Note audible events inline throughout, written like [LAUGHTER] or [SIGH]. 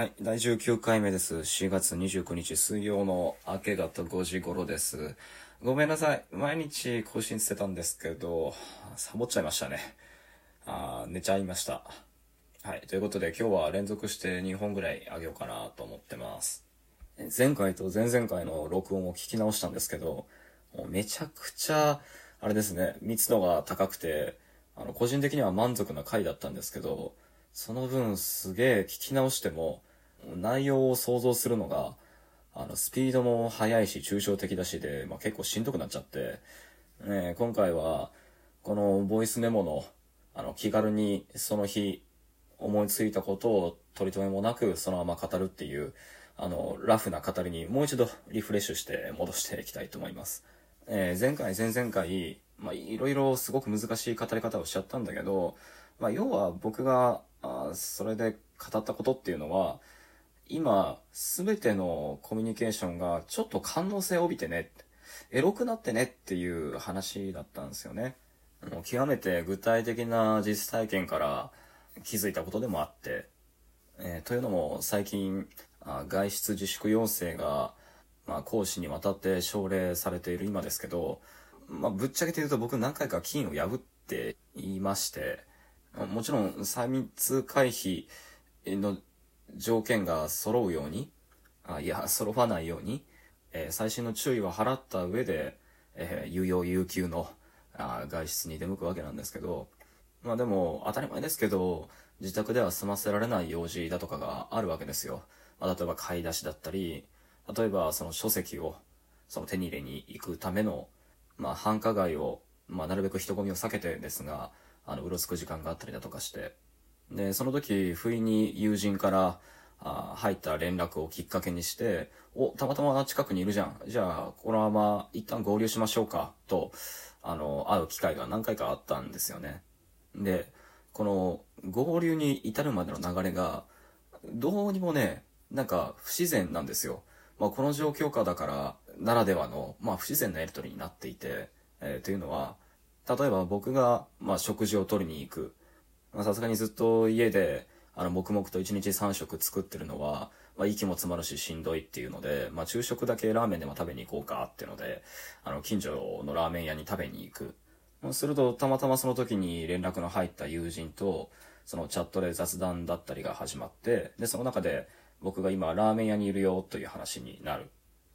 はい、第19回目です。4月29日水曜の明け方5時頃です。ごめんなさい。毎日更新してたんですけど、サボっちゃいましたね。あ寝ちゃいました。はい、ということで今日は連続して2本ぐらいあげようかなと思ってます。前回と前々回の録音を聞き直したんですけど、もうめちゃくちゃ、あれですね、密度が高くて、あの、個人的には満足な回だったんですけど、その分すげえ聞き直しても、内容を想像するのが、あの、スピードも速いし、抽象的だしで、まあ、結構しんどくなっちゃって、ね、今回は、このボイスメモの、あの、気軽にその日思いついたことを取り留めもなくそのまま語るっていう、あの、ラフな語りにもう一度リフレッシュして戻していきたいと思います。えー前回、前々回、まあ、いろいろすごく難しい語り方をしちゃったんだけど、まあ、要は僕が、あそれで語ったことっていうのは、今、すべてのコミュニケーションがちょっと感動性を帯びてね、エロくなってねっていう話だったんですよね。もう極めて具体的な実体験から気づいたことでもあって、えーというのも最近あ外出自粛要請が、まあ、講師にわたって奨励されている今ですけど、まあ、ぶっちゃけて言うと僕何回か金を破っていまして、まあもちろん3密回避の条件が揃うように、あいや、揃わないように、えー最新の注意は払った上で、えー有用有給のあ外出に出向くわけなんですけど、まあでも当たり前ですけど、自宅では済ませられない用事だとかがあるわけですよ。まあ、例えば買い出しだったり、例えばその書籍をその手に入れに行くための、まあ繁華街を、まあなるべく人混みを避けてですが、あの、うろつく時間があったりだとかして、で、その時、不意に友人から、あ入った連絡をきっかけにして、お、たまたま近くにいるじゃん。じゃあ、このまま一旦合流しましょうか、と、あの、会う機会が何回かあったんですよね。で、この合流に至るまでの流れが、どうにもね、なんか不自然なんですよ。まあ、この状況下だから、ならではの、まあ、不自然なやりとりになっていて、えーというのは、例えば僕が、まあ、食事を取りに行く。さすがにずっと家で、あの、黙々と1日3食作ってるのは、まあ、息も詰まるししんどいっていうので、まあ、昼食だけラーメンでも食べに行こうかっていうので、あの、近所のラーメン屋に食べに行く。すると、たまたまその時に連絡の入った友人と、そのチャットで雑談だったりが始まって、で、その中で、僕が今ラーメン屋にいるよという話になる。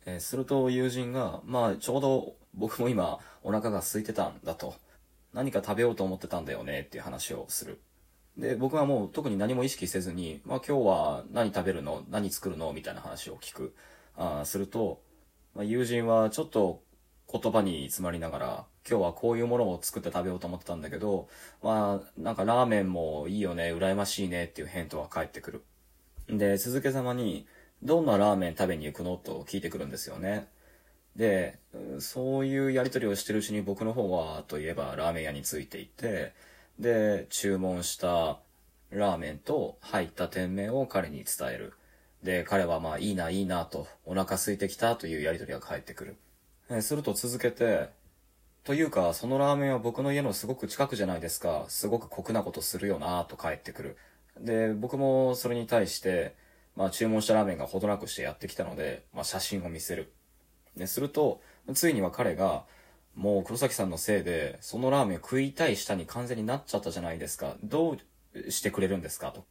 えーすると友人が、まあ、ちょうど僕も今お腹が空いてたんだと。何か食べようと思ってたんだよねっていう話をする。で、僕はもう特に何も意識せずに、まあ今日は何食べるの何作るのみたいな話を聞く。あすると、まあ、友人はちょっと言葉に詰まりながら、今日はこういうものを作って食べようと思ってたんだけど、まあ、なんかラーメンもいいよね、羨ましいねっていう返答が返ってくる。で、続けざまに、どんなラーメン食べに行くのと聞いてくるんですよね。で、そういうやりとりをしてるうちに僕の方は、といえばラーメン屋についていって、で、注文したラーメンと入った店名を彼に伝える。で、彼はまあいいないいなと、お腹空いてきたというやりとりが返ってくる。えすると続けて、というか、そのラーメンは僕の家のすごく近くじゃないですか。すごく酷なことするよなと返ってくる。で、僕もそれに対して、まあ注文したラーメンがほどなくしてやってきたので、まあ写真を見せる。で、すると、ついには彼が、もう黒崎さんのせいで、そのラーメンを食いたい舌に完全になっちゃったじゃないですか。どうしてくれるんですか？と。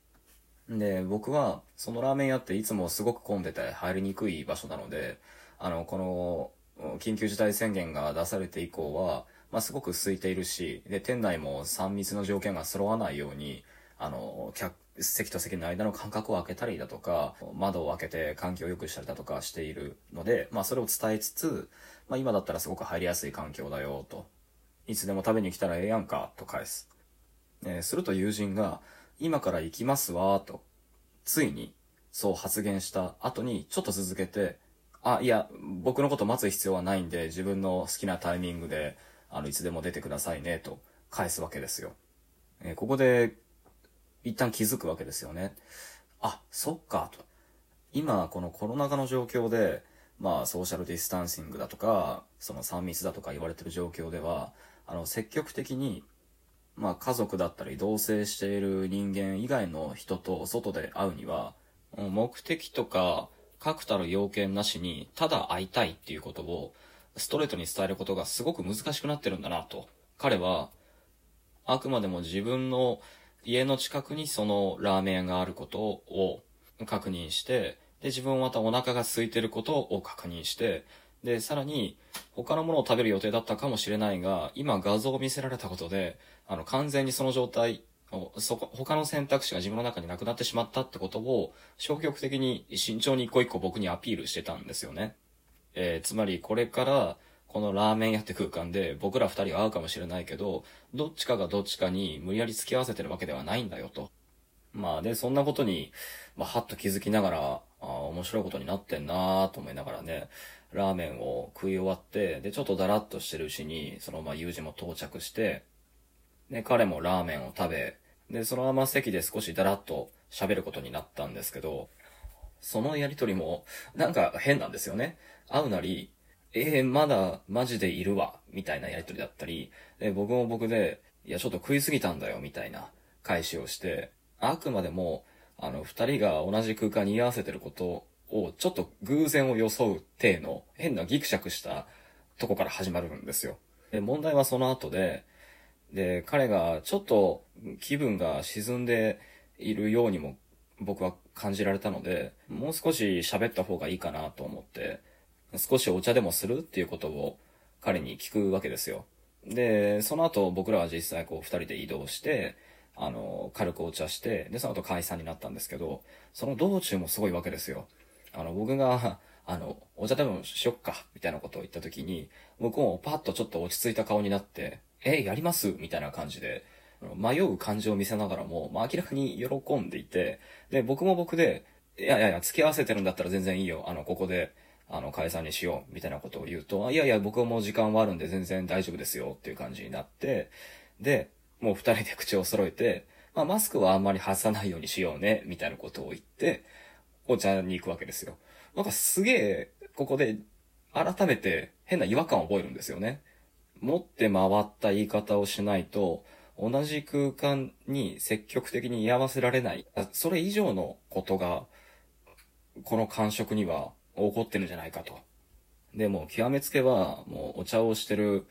で、僕は、そのラーメン屋っていつもすごく混んでて入りにくい場所なので、あの、この、緊急事態宣言が出されて以降は、まあ、すごく空いているし、で、店内も3密の条件が揃わないように、あの、客、席と席の間の間隔を空けたりだとか、窓を開けて換気を良くしたりだとかしているので、まあ、それを伝えつつ、まあ、今だったらすごく入りやすい環境だよ、と。いつでも食べに来たらええやんか、と返す。えーすると友人が、今から行きますわ、と、ついに、そう発言した後に、ちょっと続けて、あ、いや、僕のこと待つ必要はないんで、自分の好きなタイミングで、あの、いつでも出てくださいね、と返すわけですよ。えーここで、一旦気づくわけですよね。あ、そっか、と。今、このコロナ禍の状況で、まあ、ソーシャルディスタンシングだとか、その3密だとか言われてる状況では、あの、積極的に、まあ、家族だったり同棲している人間以外の人と外で会うには、目的とか確たる要件なしに、ただ会いたいっていうことを、ストレートに伝えることがすごく難しくなってるんだなと。彼は、あくまでも自分の家の近くにそのラーメン屋があることを確認して、で、自分はまたお腹が空いてることを確認して、で、さらに、他のものを食べる予定だったかもしれないが、今画像を見せられたことで、あの、完全にその状態を、そこ、他の選択肢が自分の中になくなってしまったってことを、消極的に慎重に一個一個僕にアピールしてたんですよね。えー、つまりこれから、このラーメン屋って空間で僕ら二人は会うかもしれないけど、どっちかがどっちかに無理やり付き合わせてるわけではないんだよと。まあで、そんなことに、まあ、はっと気づきながら、あ面白いことになってんなーと思いながらね、ラーメンを食い終わって、で、ちょっとだらっとしてるうちに、そのまあ友人も到着して、で、彼もラーメンを食べ、で、そのまま席で少しだらっと喋ることになったんですけど、そのやりとりも、なんか変なんですよね。会うなり、えー、まだマジでいるわ、みたいなやりとりだったり、で、僕も僕で、いや、ちょっと食いすぎたんだよ、みたいな返しをして、あくまでも、あの、二人が同じ空間に居合わせてることを、ちょっと偶然を装う体の変なギクシャクしたとこから始まるんですよ。で、問題はその後で、で、彼がちょっと気分が沈んでいるようにも僕は感じられたので、もう少し喋った方がいいかなと思って、少しお茶でもするっていうことを彼に聞くわけですよ。で、その後僕らは実際こう二人で移動して、あの、軽くお茶して、で、その後解散になったんですけど、その道中もすごいわけですよ。あの、僕が、あの、お茶でもしよっか、みたいなことを言った時に、僕もパッとちょっと落ち着いた顔になって、え、やります？みたいな感じで、迷う感じを見せながらも、まあ、明らかに喜んでいて、で、僕も僕で、いやいやいや、付き合わせてるんだったら全然いいよ。あの、ここで、あの、解散にしよう、みたいなことを言うと、いやいや、僕はもう時間はあるんで全然大丈夫ですよ、っていう感じになって、で、もう二人で口を揃えて、まあ、マスクはあんまり外さないようにしようね、みたいなことを言って、お茶に行くわけですよ。なんかすげえ、ここで、改めて変な違和感を覚えるんですよね。持って回った言い方をしないと、同じ空間に積極的に居合わせられない。それ以上のことが、この感触には起こってるんじゃないかと。で、も極めつけは、もうお茶をしてる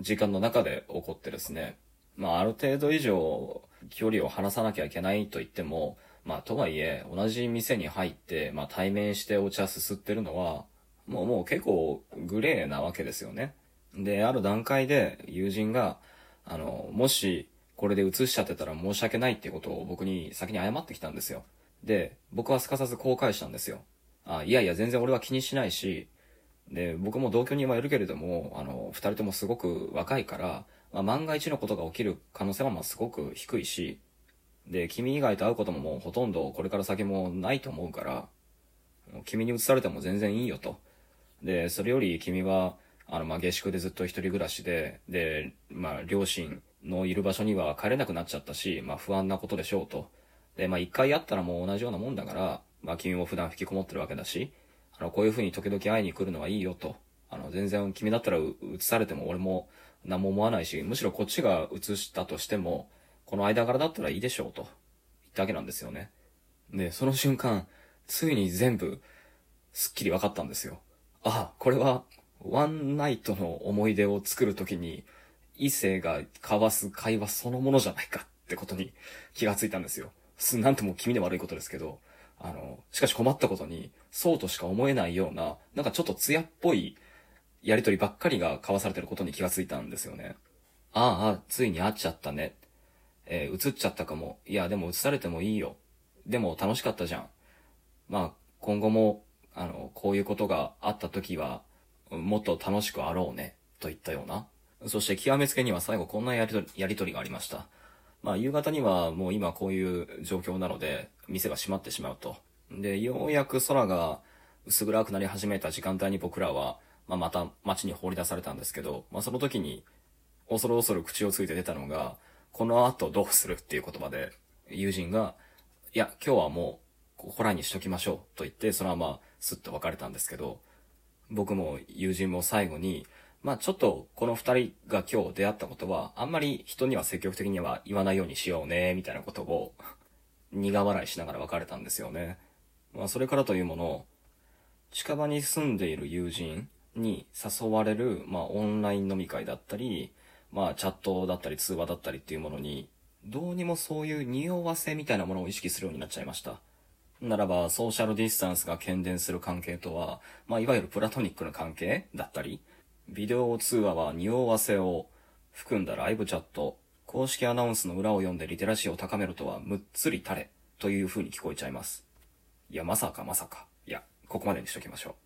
時間の中で起こってですね。まあ、ある程度以上、距離を離さなきゃいけないと言っても、まあ、とはいえ、同じ店に入って、まあ、対面してお茶すすってるのは、もう、もう結構グレーなわけですよね。で、ある段階で友人が、あの、もし、これで映しちゃってたら申し訳ないってことを僕に先に謝ってきたんですよ。で、僕はすかさずこう返したんですよ。あ、いやいや、全然俺は気にしないし、で、僕も同居人はいるけれども、あの、二人ともすごく若いから、まあ、万が一のことが起きる可能性はまあすごく低いし、で、君以外と会うことももうほとんどこれから先もないと思うから、君に移されても全然いいよと。で、それより君は、あの、まあ、下宿でずっと一人暮らしで、で、まあ、両親のいる場所には帰れなくなっちゃったし、まあ、不安なことでしょうと。で、まあ、一回会ったらもう同じようなもんだから、まあ、君も普段引きこもってるわけだし、あの、こういう風に時々会いに来るのはいいよと。あの、全然君だったら移されても俺も何も思わないし、むしろこっちが移したとしても、この間柄だったらいいでしょうと。言ったわけなんですよね。で、その瞬間、ついに全部、すっきり分かったんですよ。あ、これは、ワンナイトの思い出を作るときに、異性が交わす会話そのものじゃないかってことに気がついたんですよ。なんとも気味で悪いことですけど、あの、しかし困ったことに、そうとしか思えないような、なんかちょっと艶っぽいやりとりばっかりが交わされてることに気がついたんですよね。ああ、ついに会っちゃったね。えー、映っちゃったかも。いや、でも映されてもいいよ。でも楽しかったじゃん。まあ、今後も、あの、こういうことがあった時は、もっと楽しくあろうね。といったような。そして極めつけには最後こんなやりとり、やりとりがありました。まあ、夕方にはもう今こういう状況なので、店が閉まってしまうと。で、ようやく空が薄暗くなり始めた時間帯に僕らは、まあ、また街に放り出されたんですけど、まあ、その時に、恐る恐る口をついて出たのが、この後どうするっていう言葉で、友人が、いや、今日はもう、ここらにしときましょうと言って、そのままスッと別れたんですけど、僕も友人も最後に、まあちょっとこの二人が今日出会ったことは、あんまり人には積極的には言わないようにしようね、みたいなことを [LAUGHS] 苦笑いしながら別れたんですよね。まあ、それからというもの、近場に住んでいる友人に誘われる、まあ、オンライン飲み会だったり、まあ、チャットだったり通話だったりっていうものに、どうにもそういう匂わせみたいなものを意識するようになっちゃいました。ならば、ソーシャルディスタンスが懸念する関係とは、まあ、いわゆるプラトニックな関係だったり、ビデオ通話は匂わせを含んだライブチャット、公式アナウンスの裏を読んでリテラシーを高めるとはむっつり垂れという風に聞こえちゃいます。いや、まさかまさか。いや、ここまでにしときましょう。